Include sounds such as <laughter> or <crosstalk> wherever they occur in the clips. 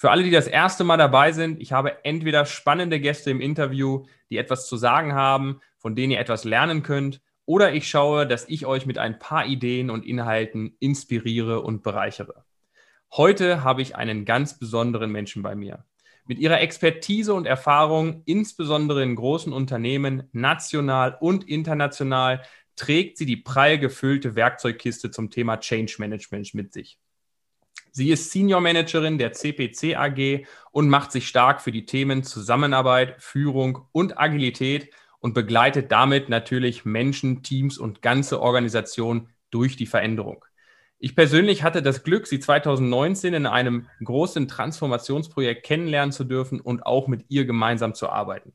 Für alle, die das erste Mal dabei sind, ich habe entweder spannende Gäste im Interview, die etwas zu sagen haben, von denen ihr etwas lernen könnt, oder ich schaue, dass ich euch mit ein paar Ideen und Inhalten inspiriere und bereichere. Heute habe ich einen ganz besonderen Menschen bei mir. Mit ihrer Expertise und Erfahrung, insbesondere in großen Unternehmen, national und international, trägt sie die prall gefüllte Werkzeugkiste zum Thema Change Management mit sich. Sie ist Senior Managerin der CPC AG und macht sich stark für die Themen Zusammenarbeit, Führung und Agilität und begleitet damit natürlich Menschen, Teams und ganze Organisationen durch die Veränderung. Ich persönlich hatte das Glück, sie 2019 in einem großen Transformationsprojekt kennenlernen zu dürfen und auch mit ihr gemeinsam zu arbeiten.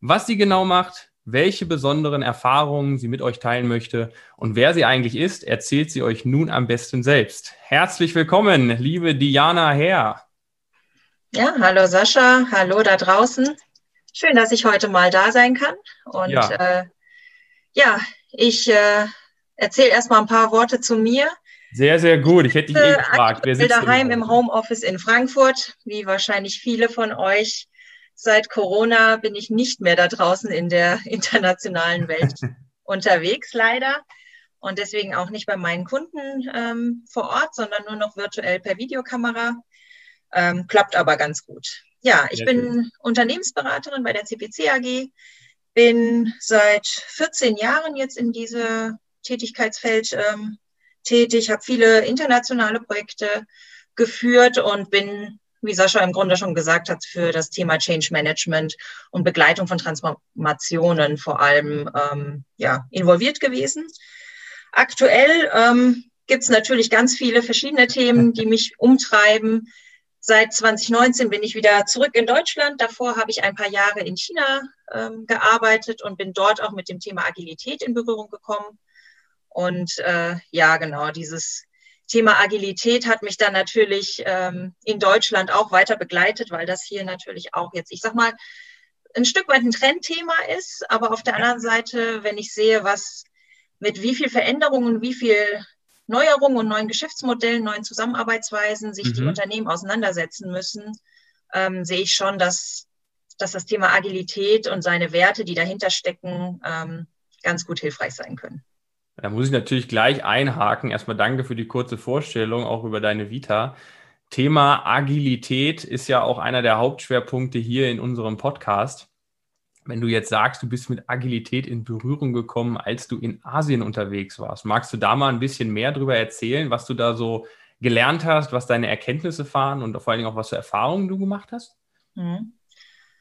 Was sie genau macht, welche besonderen Erfahrungen sie mit euch teilen möchte und wer sie eigentlich ist, erzählt sie euch nun am besten selbst. Herzlich willkommen, liebe Diana Herr. Ja, hallo Sascha, hallo da draußen. Schön, dass ich heute mal da sein kann. Und ja, äh, ja ich äh, erzähle erstmal ein paar Worte zu mir. Sehr, sehr gut. Ich hätte dich eh gefragt. Ich bin daheim im Homeoffice in Frankfurt, wie wahrscheinlich viele von euch. Seit Corona bin ich nicht mehr da draußen in der <laughs> internationalen Welt <laughs> unterwegs, leider. Und deswegen auch nicht bei meinen Kunden ähm, vor Ort, sondern nur noch virtuell per Videokamera. Ähm, klappt aber ganz gut. Ja, ich Sehr bin gut. Unternehmensberaterin bei der CPC AG, bin seit 14 Jahren jetzt in diese Tätigkeitsfeld ähm, tätig, habe viele internationale Projekte geführt und bin, wie Sascha im Grunde schon gesagt hat, für das Thema Change Management und Begleitung von Transformationen vor allem ähm, ja, involviert gewesen. Aktuell ähm, gibt es natürlich ganz viele verschiedene Themen, die mich umtreiben. Seit 2019 bin ich wieder zurück in Deutschland. Davor habe ich ein paar Jahre in China ähm, gearbeitet und bin dort auch mit dem Thema Agilität in Berührung gekommen. Und äh, ja, genau, dieses Thema Agilität hat mich dann natürlich ähm, in Deutschland auch weiter begleitet, weil das hier natürlich auch jetzt, ich sag mal, ein Stück weit ein Trendthema ist. Aber auf der anderen Seite, wenn ich sehe, was mit wie viel Veränderungen, wie viel Neuerungen und neuen Geschäftsmodellen, neuen Zusammenarbeitsweisen sich mhm. die Unternehmen auseinandersetzen müssen, ähm, sehe ich schon, dass, dass das Thema Agilität und seine Werte, die dahinter stecken, ähm, ganz gut hilfreich sein können. Da muss ich natürlich gleich einhaken. Erstmal danke für die kurze Vorstellung, auch über deine Vita. Thema Agilität ist ja auch einer der Hauptschwerpunkte hier in unserem Podcast. Wenn du jetzt sagst, du bist mit Agilität in Berührung gekommen, als du in Asien unterwegs warst, magst du da mal ein bisschen mehr darüber erzählen, was du da so gelernt hast, was deine Erkenntnisse waren und vor allen Dingen auch was für Erfahrungen du gemacht hast? Mhm.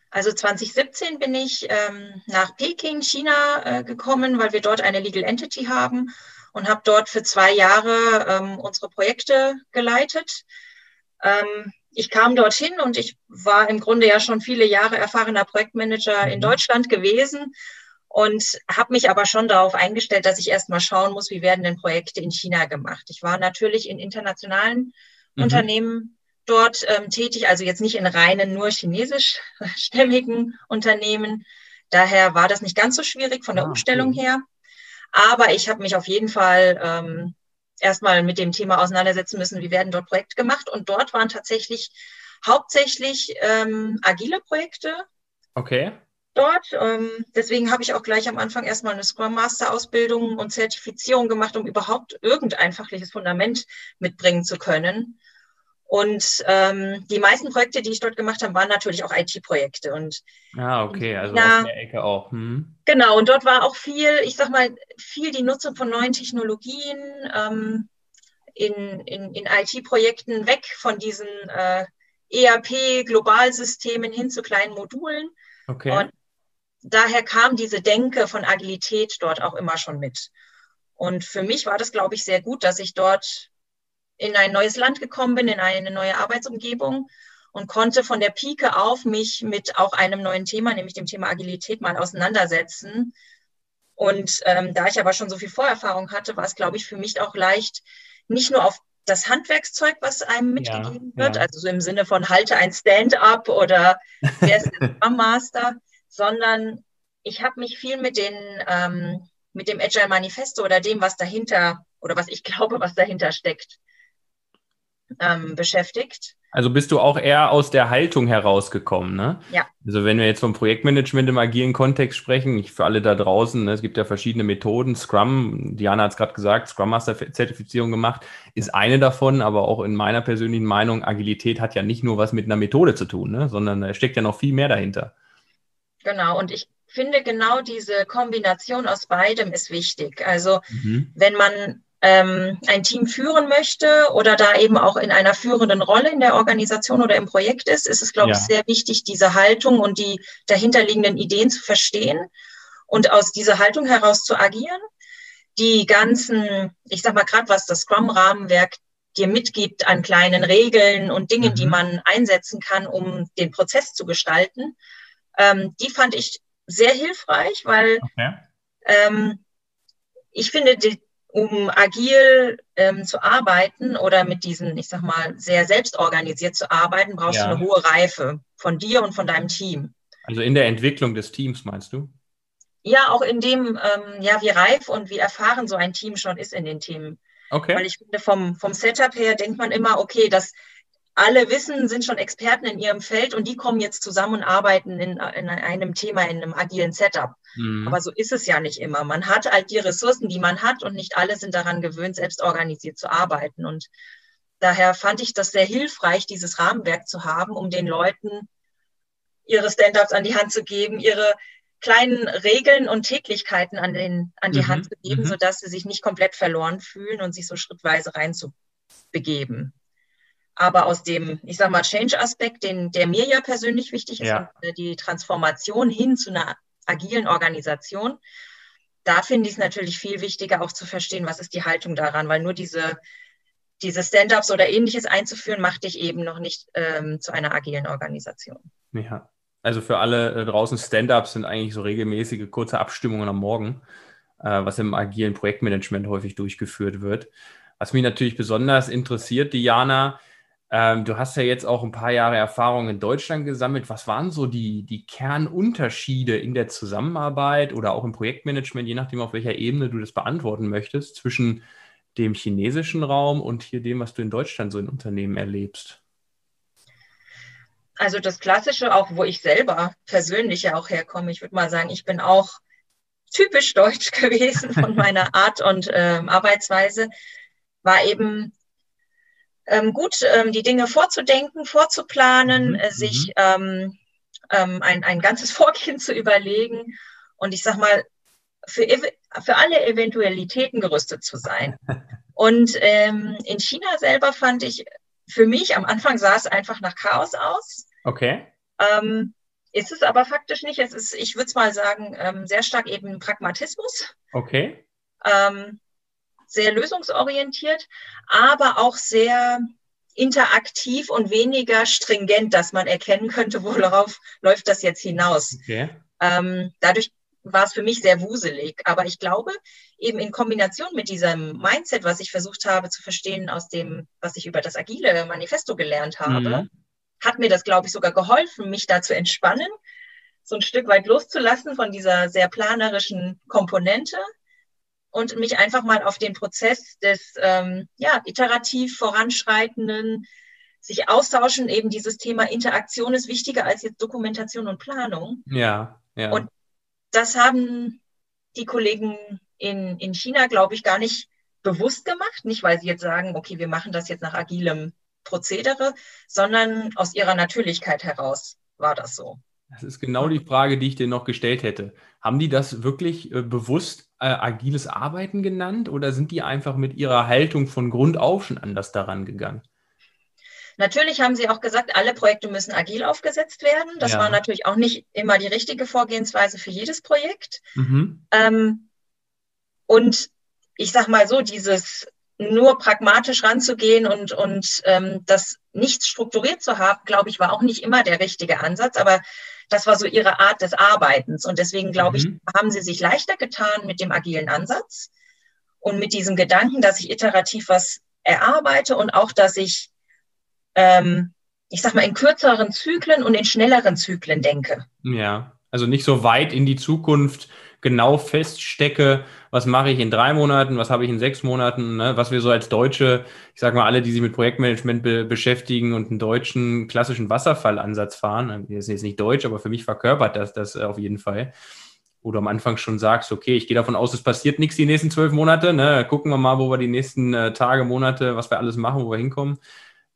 Also 2017 bin ich ähm, nach Peking, China äh, gekommen, weil wir dort eine Legal Entity haben und habe dort für zwei Jahre ähm, unsere Projekte geleitet. Ähm, ich kam dorthin und ich war im Grunde ja schon viele Jahre erfahrener Projektmanager in mhm. Deutschland gewesen und habe mich aber schon darauf eingestellt, dass ich erst mal schauen muss, wie werden denn Projekte in China gemacht. Ich war natürlich in internationalen mhm. Unternehmen dort ähm, tätig, also jetzt nicht in reinen nur chinesischstämmigen <laughs> Unternehmen. Daher war das nicht ganz so schwierig von der ah, Umstellung cool. her. Aber ich habe mich auf jeden Fall ähm, erstmal mit dem Thema auseinandersetzen müssen, wie werden dort Projekte gemacht. Und dort waren tatsächlich hauptsächlich ähm, agile Projekte. Okay. Dort. Ähm, deswegen habe ich auch gleich am Anfang erstmal eine Scrum Master Ausbildung und Zertifizierung gemacht, um überhaupt irgendein fachliches Fundament mitbringen zu können. Und ähm, die meisten Projekte, die ich dort gemacht habe, waren natürlich auch IT-Projekte. Und ah, okay, also ja, aus der Ecke auch. Hm. Genau, und dort war auch viel, ich sag mal, viel die Nutzung von neuen Technologien ähm, in, in, in IT-Projekten weg von diesen äh, ERP-Globalsystemen hin zu kleinen Modulen. Okay. Und daher kam diese Denke von Agilität dort auch immer schon mit. Und für mich war das, glaube ich, sehr gut, dass ich dort in ein neues Land gekommen bin, in eine neue Arbeitsumgebung und konnte von der Pike auf mich mit auch einem neuen Thema, nämlich dem Thema Agilität, mal auseinandersetzen. Und ähm, da ich aber schon so viel Vorerfahrung hatte, war es, glaube ich, für mich auch leicht, nicht nur auf das Handwerkszeug, was einem mitgegeben ja, wird, ja. also so im Sinne von halte ein Stand-up oder <laughs> wer ist der Scrum Master, sondern ich habe mich viel mit den ähm, mit dem Agile Manifesto oder dem, was dahinter oder was ich <laughs> glaube, was dahinter steckt, ähm, beschäftigt. Also bist du auch eher aus der Haltung herausgekommen, ne? Ja. Also wenn wir jetzt vom Projektmanagement im agilen Kontext sprechen, ich, für alle da draußen, ne, es gibt ja verschiedene Methoden. Scrum, Diana hat es gerade gesagt, Scrum Master Zertifizierung gemacht, ist eine davon, aber auch in meiner persönlichen Meinung, Agilität hat ja nicht nur was mit einer Methode zu tun, ne, sondern da steckt ja noch viel mehr dahinter. Genau, und ich finde genau diese Kombination aus beidem ist wichtig. Also mhm. wenn man ähm, ein Team führen möchte oder da eben auch in einer führenden Rolle in der Organisation oder im Projekt ist, ist es, glaube ja. ich, sehr wichtig, diese Haltung und die dahinterliegenden Ideen zu verstehen und aus dieser Haltung heraus zu agieren. Die ganzen, ich sag mal gerade, was das Scrum-Rahmenwerk dir mitgibt an kleinen Regeln und Dingen, mhm. die man einsetzen kann, um den Prozess zu gestalten, ähm, die fand ich sehr hilfreich, weil okay. ähm, ich finde, die, um agil ähm, zu arbeiten oder mit diesen, ich sag mal, sehr selbstorganisiert zu arbeiten, brauchst ja. du eine hohe Reife von dir und von deinem Team. Also in der Entwicklung des Teams, meinst du? Ja, auch in dem, ähm, ja, wie reif und wie erfahren so ein Team schon ist in den Themen. Okay. Weil ich finde, vom, vom Setup her denkt man immer, okay, das alle wissen, sind schon Experten in ihrem Feld und die kommen jetzt zusammen und arbeiten in, in einem Thema, in einem agilen Setup. Mhm. Aber so ist es ja nicht immer. Man hat halt die Ressourcen, die man hat und nicht alle sind daran gewöhnt, selbst organisiert zu arbeiten. Und daher fand ich das sehr hilfreich, dieses Rahmenwerk zu haben, um den Leuten ihre Stand-ups an die Hand zu geben, ihre kleinen Regeln und Täglichkeiten an, den, an die mhm. Hand zu geben, mhm. sodass sie sich nicht komplett verloren fühlen und sich so schrittweise reinzubegeben. Aber aus dem, ich sag mal, Change-Aspekt, den, der mir ja persönlich wichtig ist, ja. Äh, die Transformation hin zu einer agilen Organisation, da finde ich es natürlich viel wichtiger, auch zu verstehen, was ist die Haltung daran, weil nur diese, diese Stand-ups oder ähnliches einzuführen, macht dich eben noch nicht ähm, zu einer agilen Organisation. Ja, also für alle äh, draußen Stand-ups sind eigentlich so regelmäßige kurze Abstimmungen am Morgen, äh, was im agilen Projektmanagement häufig durchgeführt wird. Was mich natürlich besonders interessiert, Diana, ähm, du hast ja jetzt auch ein paar Jahre Erfahrung in Deutschland gesammelt. Was waren so die, die Kernunterschiede in der Zusammenarbeit oder auch im Projektmanagement, je nachdem, auf welcher Ebene du das beantworten möchtest, zwischen dem chinesischen Raum und hier dem, was du in Deutschland so in Unternehmen erlebst? Also das Klassische, auch wo ich selber persönlich ja auch herkomme, ich würde mal sagen, ich bin auch typisch deutsch <laughs> gewesen von meiner <laughs> Art und äh, Arbeitsweise, war eben ähm, gut, ähm, die Dinge vorzudenken, vorzuplanen, mhm. äh, sich mhm. ähm, ähm, ein, ein ganzes <laughs> Vorgehen zu überlegen und ich sag mal, für, für alle Eventualitäten gerüstet zu sein. <laughs> Und ähm, in China selber fand ich, für mich am Anfang sah es einfach nach Chaos aus. Okay. Ähm, ist es aber faktisch nicht. Es ist, ich würde es mal sagen, sehr stark eben Pragmatismus. Okay. Ähm, sehr lösungsorientiert, aber auch sehr interaktiv und weniger stringent, dass man erkennen könnte, <laughs> worauf läuft das jetzt hinaus. Okay. Ähm, dadurch war es für mich sehr wuselig. Aber ich glaube, eben in Kombination mit diesem Mindset, was ich versucht habe zu verstehen aus dem, was ich über das agile Manifesto gelernt habe, mhm. hat mir das, glaube ich, sogar geholfen, mich da zu entspannen, so ein Stück weit loszulassen von dieser sehr planerischen Komponente und mich einfach mal auf den Prozess des ähm, ja, iterativ voranschreitenden, sich austauschen, eben dieses Thema Interaktion ist wichtiger als jetzt Dokumentation und Planung. Ja, ja. Und das haben die Kollegen in, in China, glaube ich, gar nicht bewusst gemacht. Nicht, weil sie jetzt sagen, okay, wir machen das jetzt nach agilem Prozedere, sondern aus ihrer Natürlichkeit heraus war das so. Das ist genau die Frage, die ich dir noch gestellt hätte. Haben die das wirklich äh, bewusst äh, agiles Arbeiten genannt oder sind die einfach mit ihrer Haltung von Grund auf schon anders daran gegangen? Natürlich haben sie auch gesagt, alle Projekte müssen agil aufgesetzt werden. Das ja. war natürlich auch nicht immer die richtige Vorgehensweise für jedes Projekt. Mhm. Ähm, und ich sage mal so, dieses nur pragmatisch ranzugehen und, und ähm, das nicht strukturiert zu haben, glaube ich, war auch nicht immer der richtige Ansatz. Aber das war so ihre Art des Arbeitens. Und deswegen, glaube mhm. ich, haben sie sich leichter getan mit dem agilen Ansatz und mit diesem Gedanken, dass ich iterativ was erarbeite und auch, dass ich, ähm, ich sag mal, in kürzeren Zyklen und in schnelleren Zyklen denke. Ja, also nicht so weit in die Zukunft genau feststecke, was mache ich in drei Monaten, was habe ich in sechs Monaten, ne? was wir so als Deutsche, ich sage mal, alle, die sich mit Projektmanagement be beschäftigen und einen deutschen klassischen Wasserfallansatz fahren, das ist jetzt nicht deutsch, aber für mich verkörpert das das auf jeden Fall. Wo du am Anfang schon sagst, okay, ich gehe davon aus, es passiert nichts die nächsten zwölf Monate, ne? gucken wir mal, wo wir die nächsten äh, Tage, Monate, was wir alles machen, wo wir hinkommen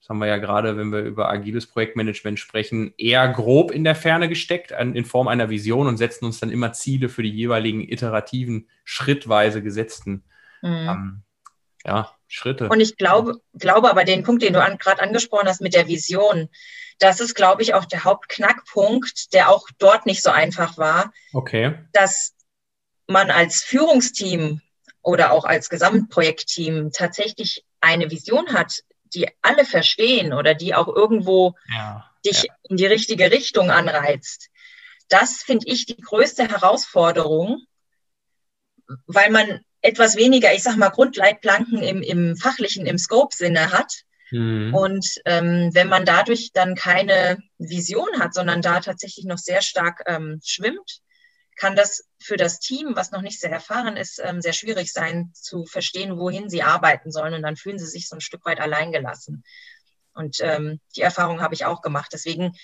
haben wir ja gerade, wenn wir über agiles Projektmanagement sprechen, eher grob in der Ferne gesteckt, in Form einer Vision und setzen uns dann immer Ziele für die jeweiligen iterativen, schrittweise gesetzten mhm. ähm, ja, Schritte. Und ich glaube, glaube aber den Punkt, den du an, gerade angesprochen hast mit der Vision, das ist, glaube ich, auch der Hauptknackpunkt, der auch dort nicht so einfach war. Okay. Dass man als Führungsteam oder auch als Gesamtprojektteam tatsächlich eine Vision hat, die alle verstehen oder die auch irgendwo ja, dich ja. in die richtige Richtung anreizt. Das finde ich die größte Herausforderung, weil man etwas weniger, ich sag mal, Grundleitplanken im, im fachlichen, im Scope-Sinne hat. Mhm. Und ähm, wenn man dadurch dann keine Vision hat, sondern da tatsächlich noch sehr stark ähm, schwimmt, kann das für das Team, was noch nicht sehr erfahren ist, ähm, sehr schwierig sein zu verstehen, wohin sie arbeiten sollen. Und dann fühlen sie sich so ein Stück weit alleingelassen. Und ähm, die Erfahrung habe ich auch gemacht. Deswegen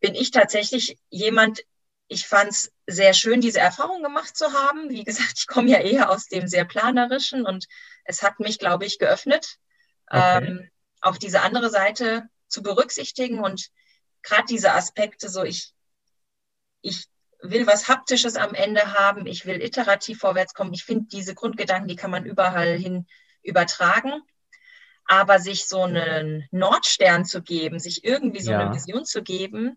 bin ich tatsächlich jemand, ich fand es sehr schön, diese Erfahrung gemacht zu haben. Wie gesagt, ich komme ja eher aus dem sehr planerischen und es hat mich, glaube ich, geöffnet, okay. ähm, auch diese andere Seite zu berücksichtigen und gerade diese Aspekte, so ich, ich will was Haptisches am Ende haben, ich will iterativ vorwärts kommen. Ich finde, diese Grundgedanken, die kann man überall hin übertragen. Aber sich so einen Nordstern zu geben, sich irgendwie so ja. eine Vision zu geben,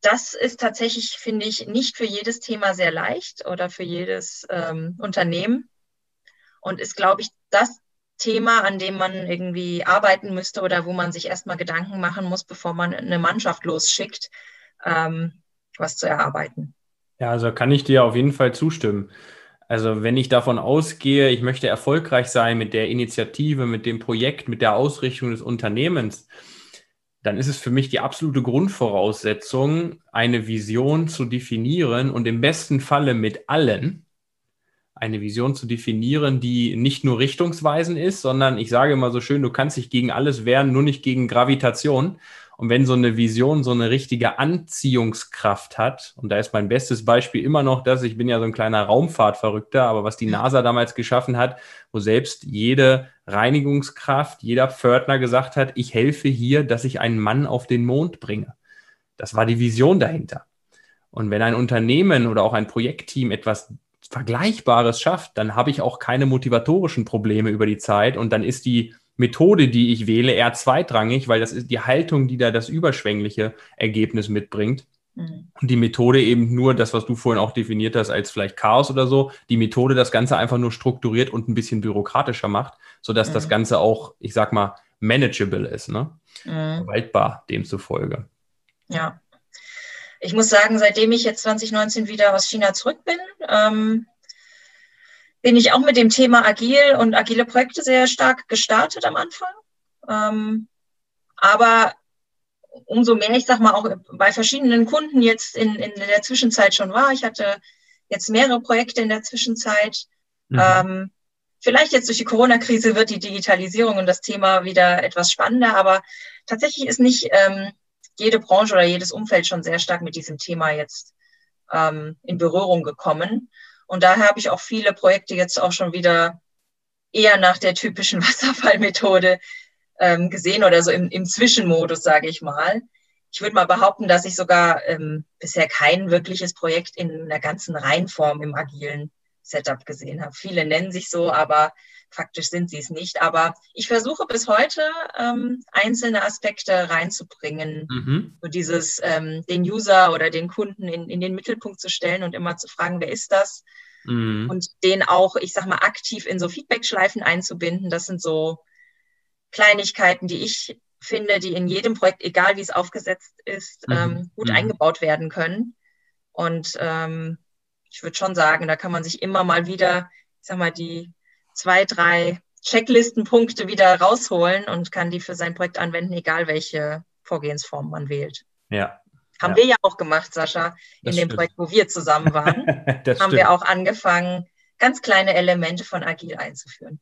das ist tatsächlich, finde ich, nicht für jedes Thema sehr leicht oder für jedes ähm, Unternehmen. Und ist, glaube ich, das Thema, an dem man irgendwie arbeiten müsste oder wo man sich erstmal Gedanken machen muss, bevor man eine Mannschaft losschickt. Ähm, was zu erarbeiten. Ja, also kann ich dir auf jeden Fall zustimmen. Also wenn ich davon ausgehe, ich möchte erfolgreich sein mit der Initiative, mit dem Projekt, mit der Ausrichtung des Unternehmens, dann ist es für mich die absolute Grundvoraussetzung, eine Vision zu definieren und im besten Falle mit allen eine Vision zu definieren, die nicht nur richtungsweisend ist, sondern ich sage immer so schön, du kannst dich gegen alles wehren, nur nicht gegen Gravitation. Und wenn so eine Vision so eine richtige Anziehungskraft hat, und da ist mein bestes Beispiel immer noch das, ich bin ja so ein kleiner Raumfahrtverrückter, aber was die NASA damals geschaffen hat, wo selbst jede Reinigungskraft, jeder Pförtner gesagt hat, ich helfe hier, dass ich einen Mann auf den Mond bringe. Das war die Vision dahinter. Und wenn ein Unternehmen oder auch ein Projektteam etwas Vergleichbares schafft, dann habe ich auch keine motivatorischen Probleme über die Zeit und dann ist die Methode, die ich wähle, eher zweitrangig, weil das ist die Haltung, die da das überschwängliche Ergebnis mitbringt. Mhm. Und die Methode eben nur das, was du vorhin auch definiert hast, als vielleicht Chaos oder so, die Methode das Ganze einfach nur strukturiert und ein bisschen bürokratischer macht, sodass mhm. das Ganze auch, ich sag mal, manageable ist, ne? Mhm. Verwaltbar demzufolge. Ja. Ich muss sagen, seitdem ich jetzt 2019 wieder aus China zurück bin, ähm, bin ich auch mit dem Thema agil und agile Projekte sehr stark gestartet am Anfang. Ähm, aber umso mehr, ich sag mal, auch bei verschiedenen Kunden jetzt in, in der Zwischenzeit schon war. Ich hatte jetzt mehrere Projekte in der Zwischenzeit. Mhm. Ähm, vielleicht jetzt durch die Corona-Krise wird die Digitalisierung und das Thema wieder etwas spannender, aber tatsächlich ist nicht ähm, jede Branche oder jedes Umfeld schon sehr stark mit diesem Thema jetzt ähm, in Berührung gekommen. Und daher habe ich auch viele Projekte jetzt auch schon wieder eher nach der typischen <laughs> Wasserfallmethode ähm, gesehen oder so im, im Zwischenmodus, sage ich mal. Ich würde mal behaupten, dass ich sogar ähm, bisher kein wirkliches Projekt in der ganzen Reihenform im agilen Setup gesehen habe. Viele nennen sich so, aber faktisch sind sie es nicht. Aber ich versuche bis heute ähm, einzelne Aspekte reinzubringen, mhm. so dieses ähm, den User oder den Kunden in, in den Mittelpunkt zu stellen und immer zu fragen, wer ist das? mhm. und den auch, ich sag mal, aktiv in so Feedback-Schleifen einzubinden. Das sind so Kleinigkeiten, die ich finde, die in jedem Projekt, egal wie es aufgesetzt ist, mhm. ähm, gut mhm. eingebaut werden können. Und ähm, ich würde schon sagen, da kann man sich immer mal wieder, ich sag mal, die zwei, drei Checklistenpunkte wieder rausholen und kann die für sein Projekt anwenden, egal welche Vorgehensform man wählt. Ja. Haben ja. wir ja auch gemacht, Sascha, in das dem stimmt. Projekt, wo wir zusammen waren. <laughs> haben stimmt. wir auch angefangen, ganz kleine Elemente von Agil einzuführen.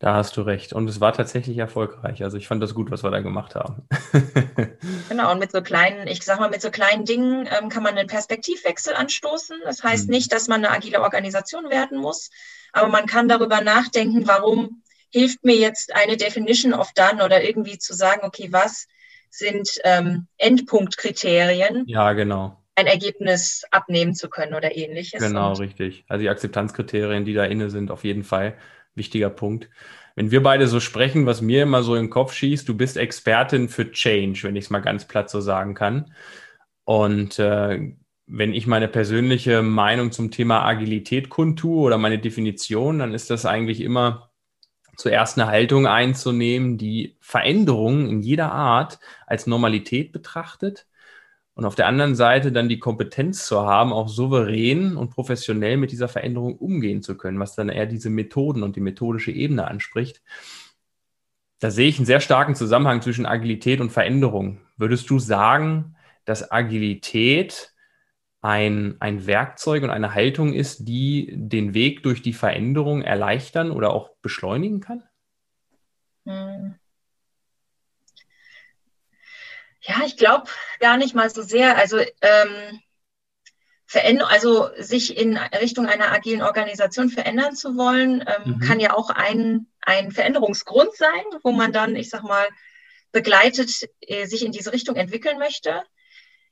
Da hast du recht. Und es war tatsächlich erfolgreich. Also ich fand das gut, was wir da gemacht haben. <laughs> genau, und mit so kleinen, ich sag mal, mit so kleinen Dingen ähm, kann man einen Perspektivwechsel anstoßen. Das heißt hm. nicht, dass man eine agile Organisation werden muss, aber man kann darüber nachdenken, warum hilft mir jetzt eine Definition of Done oder irgendwie zu sagen, okay, was sind ähm, Endpunktkriterien? Ja, genau. Ein Ergebnis abnehmen zu können oder ähnliches. Genau, und richtig. Also die Akzeptanzkriterien, die da inne sind, auf jeden Fall wichtiger Punkt. Wenn wir beide so sprechen, was mir immer so im Kopf schießt, du bist Expertin für Change, wenn ich es mal ganz platt so sagen kann. Und äh, wenn ich meine persönliche Meinung zum Thema Agilität kundtue oder meine Definition, dann ist das eigentlich immer zuerst eine Haltung einzunehmen, die Veränderungen in jeder Art als Normalität betrachtet und auf der anderen Seite dann die Kompetenz zu haben, auch souverän und professionell mit dieser Veränderung umgehen zu können, was dann eher diese Methoden und die methodische Ebene anspricht. Da sehe ich einen sehr starken Zusammenhang zwischen Agilität und Veränderung. Würdest du sagen, dass Agilität ein, ein Werkzeug und eine Haltung ist, die den Weg durch die Veränderung erleichtern oder auch beschleunigen kann? Hm. Ja, ich glaube gar nicht mal so sehr. Also, ähm, also sich in Richtung einer agilen Organisation verändern zu wollen, ähm, mhm. kann ja auch ein, ein Veränderungsgrund sein, wo man dann, ich sag mal, begleitet äh, sich in diese Richtung entwickeln möchte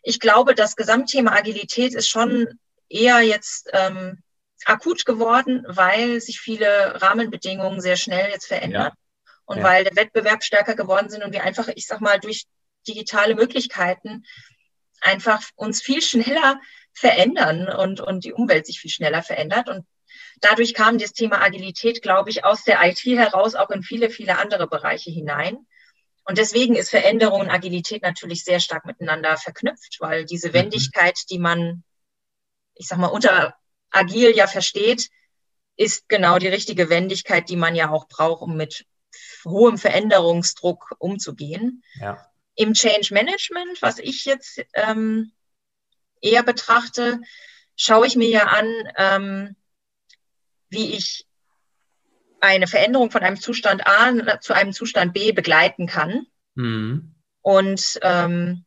ich glaube, das Gesamtthema Agilität ist schon eher jetzt ähm, akut geworden, weil sich viele Rahmenbedingungen sehr schnell jetzt verändern ja. und ja. weil der Wettbewerb stärker geworden sind und wir einfach, ich sag mal, durch digitale Möglichkeiten einfach uns viel schneller verändern und, und die Umwelt sich viel schneller verändert. Und dadurch kam das Thema Agilität, glaube ich, aus der IT heraus auch in viele, viele andere Bereiche hinein. Und deswegen ist Veränderung und Agilität natürlich sehr stark miteinander verknüpft, weil diese mhm. Wendigkeit, die man, ich sag mal, unter agil ja versteht, ist genau die richtige Wendigkeit, die man ja auch braucht, um mit hohem Veränderungsdruck umzugehen. Ja. Im Change Management, was ich jetzt ähm, eher betrachte, schaue ich mir ja an, ähm, wie ich eine Veränderung von einem Zustand A zu einem Zustand B begleiten kann. Mhm. Und ähm,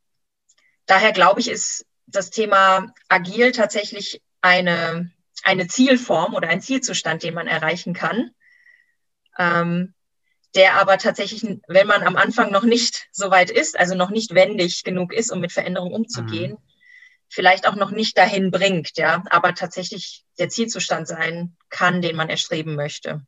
daher glaube ich, ist das Thema agil tatsächlich eine, eine Zielform oder ein Zielzustand, den man erreichen kann, ähm, der aber tatsächlich, wenn man am Anfang noch nicht so weit ist, also noch nicht wendig genug ist, um mit Veränderungen umzugehen, mhm. vielleicht auch noch nicht dahin bringt, ja, aber tatsächlich der Zielzustand sein kann, den man erstreben möchte.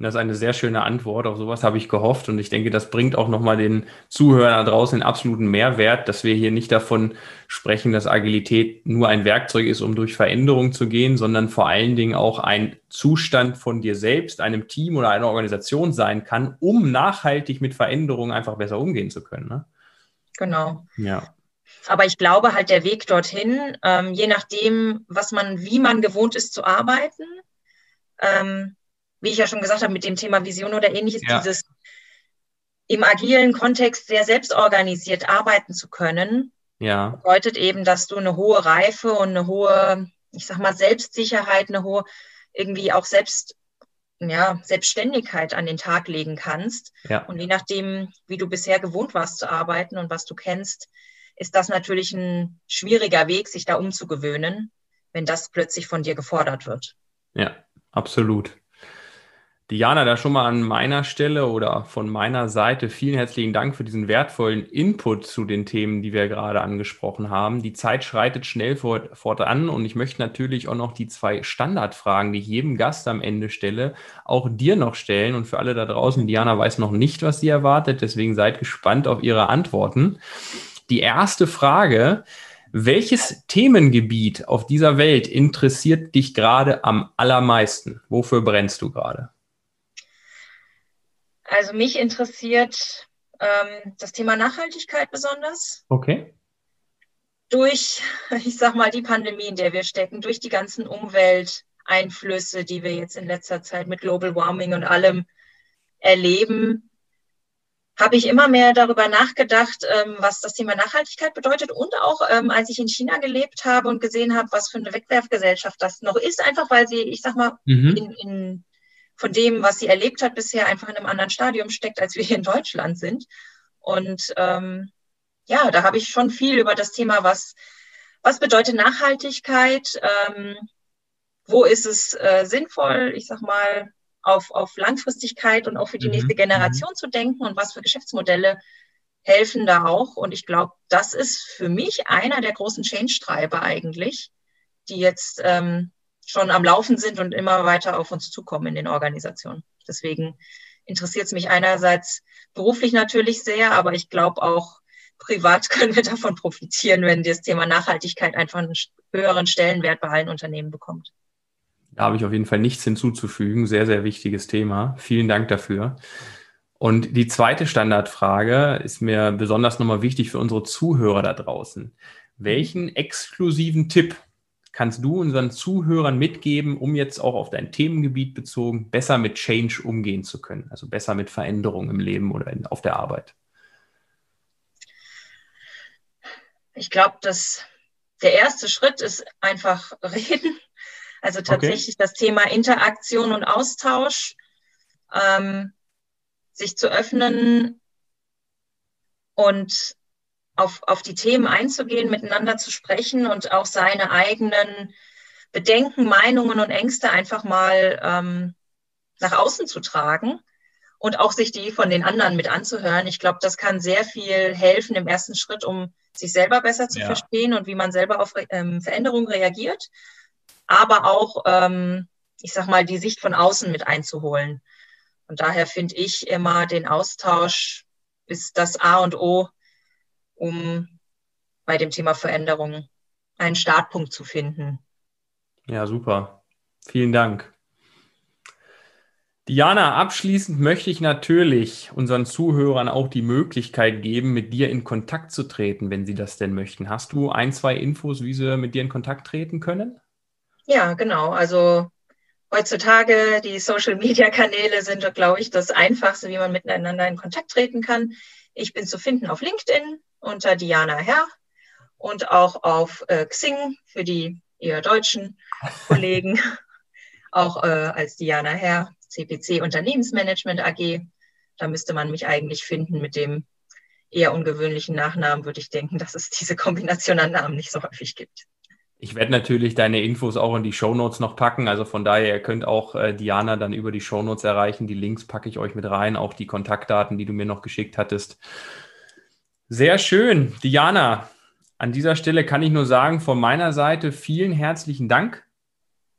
Das ist eine sehr schöne Antwort. Auf sowas habe ich gehofft. Und ich denke, das bringt auch nochmal den Zuhörern da draußen den absoluten Mehrwert, dass wir hier nicht davon sprechen, dass Agilität nur ein Werkzeug ist, um durch Veränderung zu gehen, sondern vor allen Dingen auch ein Zustand von dir selbst, einem Team oder einer Organisation sein kann, um nachhaltig mit Veränderungen einfach besser umgehen zu können. Ne? Genau. Ja. Aber ich glaube halt der Weg dorthin, ähm, je nachdem, was man, wie man gewohnt ist zu arbeiten, ähm, wie ich ja schon gesagt habe, mit dem Thema Vision oder ähnliches, ja. dieses im agilen Kontext sehr selbstorganisiert arbeiten zu können, ja. bedeutet eben, dass du eine hohe Reife und eine hohe, ich sag mal, Selbstsicherheit, eine hohe, irgendwie auch selbst, ja, Selbstständigkeit an den Tag legen kannst. Ja. Und je nachdem, wie du bisher gewohnt warst zu arbeiten und was du kennst, ist das natürlich ein schwieriger Weg, sich da umzugewöhnen, wenn das plötzlich von dir gefordert wird. Ja, absolut. Diana, da schon mal an meiner Stelle oder von meiner Seite vielen herzlichen Dank für diesen wertvollen Input zu den Themen, die wir gerade angesprochen haben. Die Zeit schreitet schnell fort, fortan und ich möchte natürlich auch noch die zwei Standardfragen, die ich jedem Gast am Ende stelle, auch dir noch stellen. Und für alle da draußen, Diana weiß noch nicht, was sie erwartet, deswegen seid gespannt auf ihre Antworten. Die erste Frage Welches Themengebiet auf dieser Welt interessiert dich gerade am allermeisten? Wofür brennst du gerade? Also mich interessiert ähm, das Thema Nachhaltigkeit besonders. Okay. Durch, <laughs> ich sag mal, die Pandemie, in der wir stecken, durch die ganzen Umwelteinflüsse, die wir jetzt in letzter Zeit mit Global Warming und allem erleben, habe ich immer mehr darüber nachgedacht, ähm, was das Thema Nachhaltigkeit bedeutet und auch ähm, als ich in China gelebt habe und gesehen habe, was für eine Wegwerfgesellschaft das noch ist, einfach weil sie, ich sag mal, mhm. in, in, von dem, was sie erlebt hat bisher, einfach in einem anderen Stadium steckt, als wir hier in Deutschland sind. Und ähm, ja, da habe ich schon viel über das Thema, was, was bedeutet Nachhaltigkeit, ähm, wo ist es äh, sinnvoll, ich sag mal, auf, auf Langfristigkeit und auch für die mhm. nächste Generation mhm. zu denken und was für Geschäftsmodelle helfen da auch. Und ich glaube, das ist für mich einer der großen Change-Treiber eigentlich, die jetzt ähm, schon am Laufen sind und immer weiter auf uns zukommen in den Organisationen. Deswegen interessiert es mich einerseits beruflich natürlich sehr, aber ich glaube auch privat <laughs> können wir davon profitieren, wenn das Thema Nachhaltigkeit einfach einen höheren Stellenwert bei allen Unternehmen bekommt. Da habe ich auf jeden Fall nichts hinzuzufügen. Sehr, sehr wichtiges Thema. Vielen Dank dafür. Und die zweite Standardfrage ist mir besonders nochmal wichtig für unsere Zuhörer da draußen. Welchen exklusiven Tipp kannst du unseren Zuhörern mitgeben, um jetzt auch auf dein Themengebiet bezogen besser mit Change umgehen zu können? Also besser mit Veränderungen im Leben oder in, auf der Arbeit? Ich glaube, dass der erste Schritt ist einfach reden. Also tatsächlich okay. das Thema Interaktion und Austausch, ähm, sich zu öffnen und auf, auf die Themen einzugehen, miteinander zu sprechen und auch seine eigenen Bedenken, Meinungen und Ängste einfach mal ähm, nach außen zu tragen und auch sich die von den anderen mit anzuhören. Ich glaube, das kann sehr viel helfen im ersten Schritt, um sich selber besser zu ja. verstehen und wie man selber auf ähm, Veränderungen reagiert aber auch, ähm, ich sag mal, die Sicht von außen mit einzuholen. Und daher finde ich immer den Austausch ist das A und O, um bei dem Thema Veränderung einen Startpunkt zu finden. Ja, super. Vielen Dank. Diana, abschließend möchte ich natürlich unseren Zuhörern auch die Möglichkeit geben, mit dir in Kontakt zu treten, wenn sie das denn möchten. Hast du ein, zwei Infos, wie sie mit dir in Kontakt treten können? Ja, genau. Also heutzutage die Social-Media-Kanäle sind, glaube ich, das Einfachste, wie man miteinander in Kontakt treten kann. Ich bin zu finden auf LinkedIn unter Diana Herr und auch auf äh, Xing für die eher deutschen Kollegen, <laughs> auch äh, als Diana Herr, CPC Unternehmensmanagement AG. Da müsste man mich eigentlich finden mit dem eher ungewöhnlichen Nachnamen, würde ich denken, dass es diese Kombination an Namen nicht so häufig gibt. Ich werde natürlich deine Infos auch in die Show Notes noch packen. Also von daher, ihr könnt auch äh, Diana dann über die Show Notes erreichen. Die Links packe ich euch mit rein, auch die Kontaktdaten, die du mir noch geschickt hattest. Sehr schön. Diana, an dieser Stelle kann ich nur sagen, von meiner Seite vielen herzlichen Dank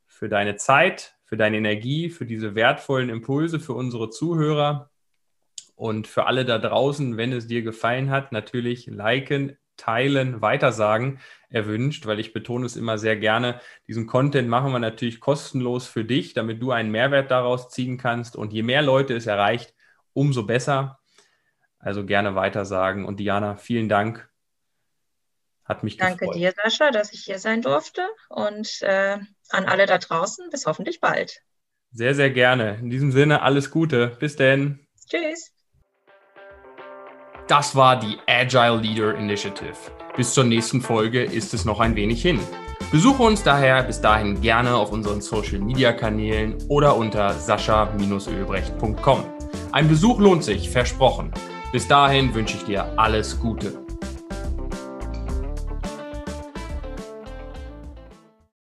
für deine Zeit, für deine Energie, für diese wertvollen Impulse für unsere Zuhörer und für alle da draußen, wenn es dir gefallen hat, natürlich liken, teilen, weitersagen erwünscht, weil ich betone es immer sehr gerne. Diesen Content machen wir natürlich kostenlos für dich, damit du einen Mehrwert daraus ziehen kannst. Und je mehr Leute es erreicht, umso besser. Also gerne weitersagen. Und Diana, vielen Dank. Hat mich Danke gefreut. dir, Sascha, dass ich hier sein durfte. Und äh, an alle da draußen, bis hoffentlich bald. Sehr, sehr gerne. In diesem Sinne, alles Gute. Bis denn. Tschüss. Das war die Agile Leader Initiative. Bis zur nächsten Folge ist es noch ein wenig hin. Besuche uns daher bis dahin gerne auf unseren Social Media Kanälen oder unter sascha-ölbrecht.com. Ein Besuch lohnt sich, versprochen. Bis dahin wünsche ich dir alles Gute.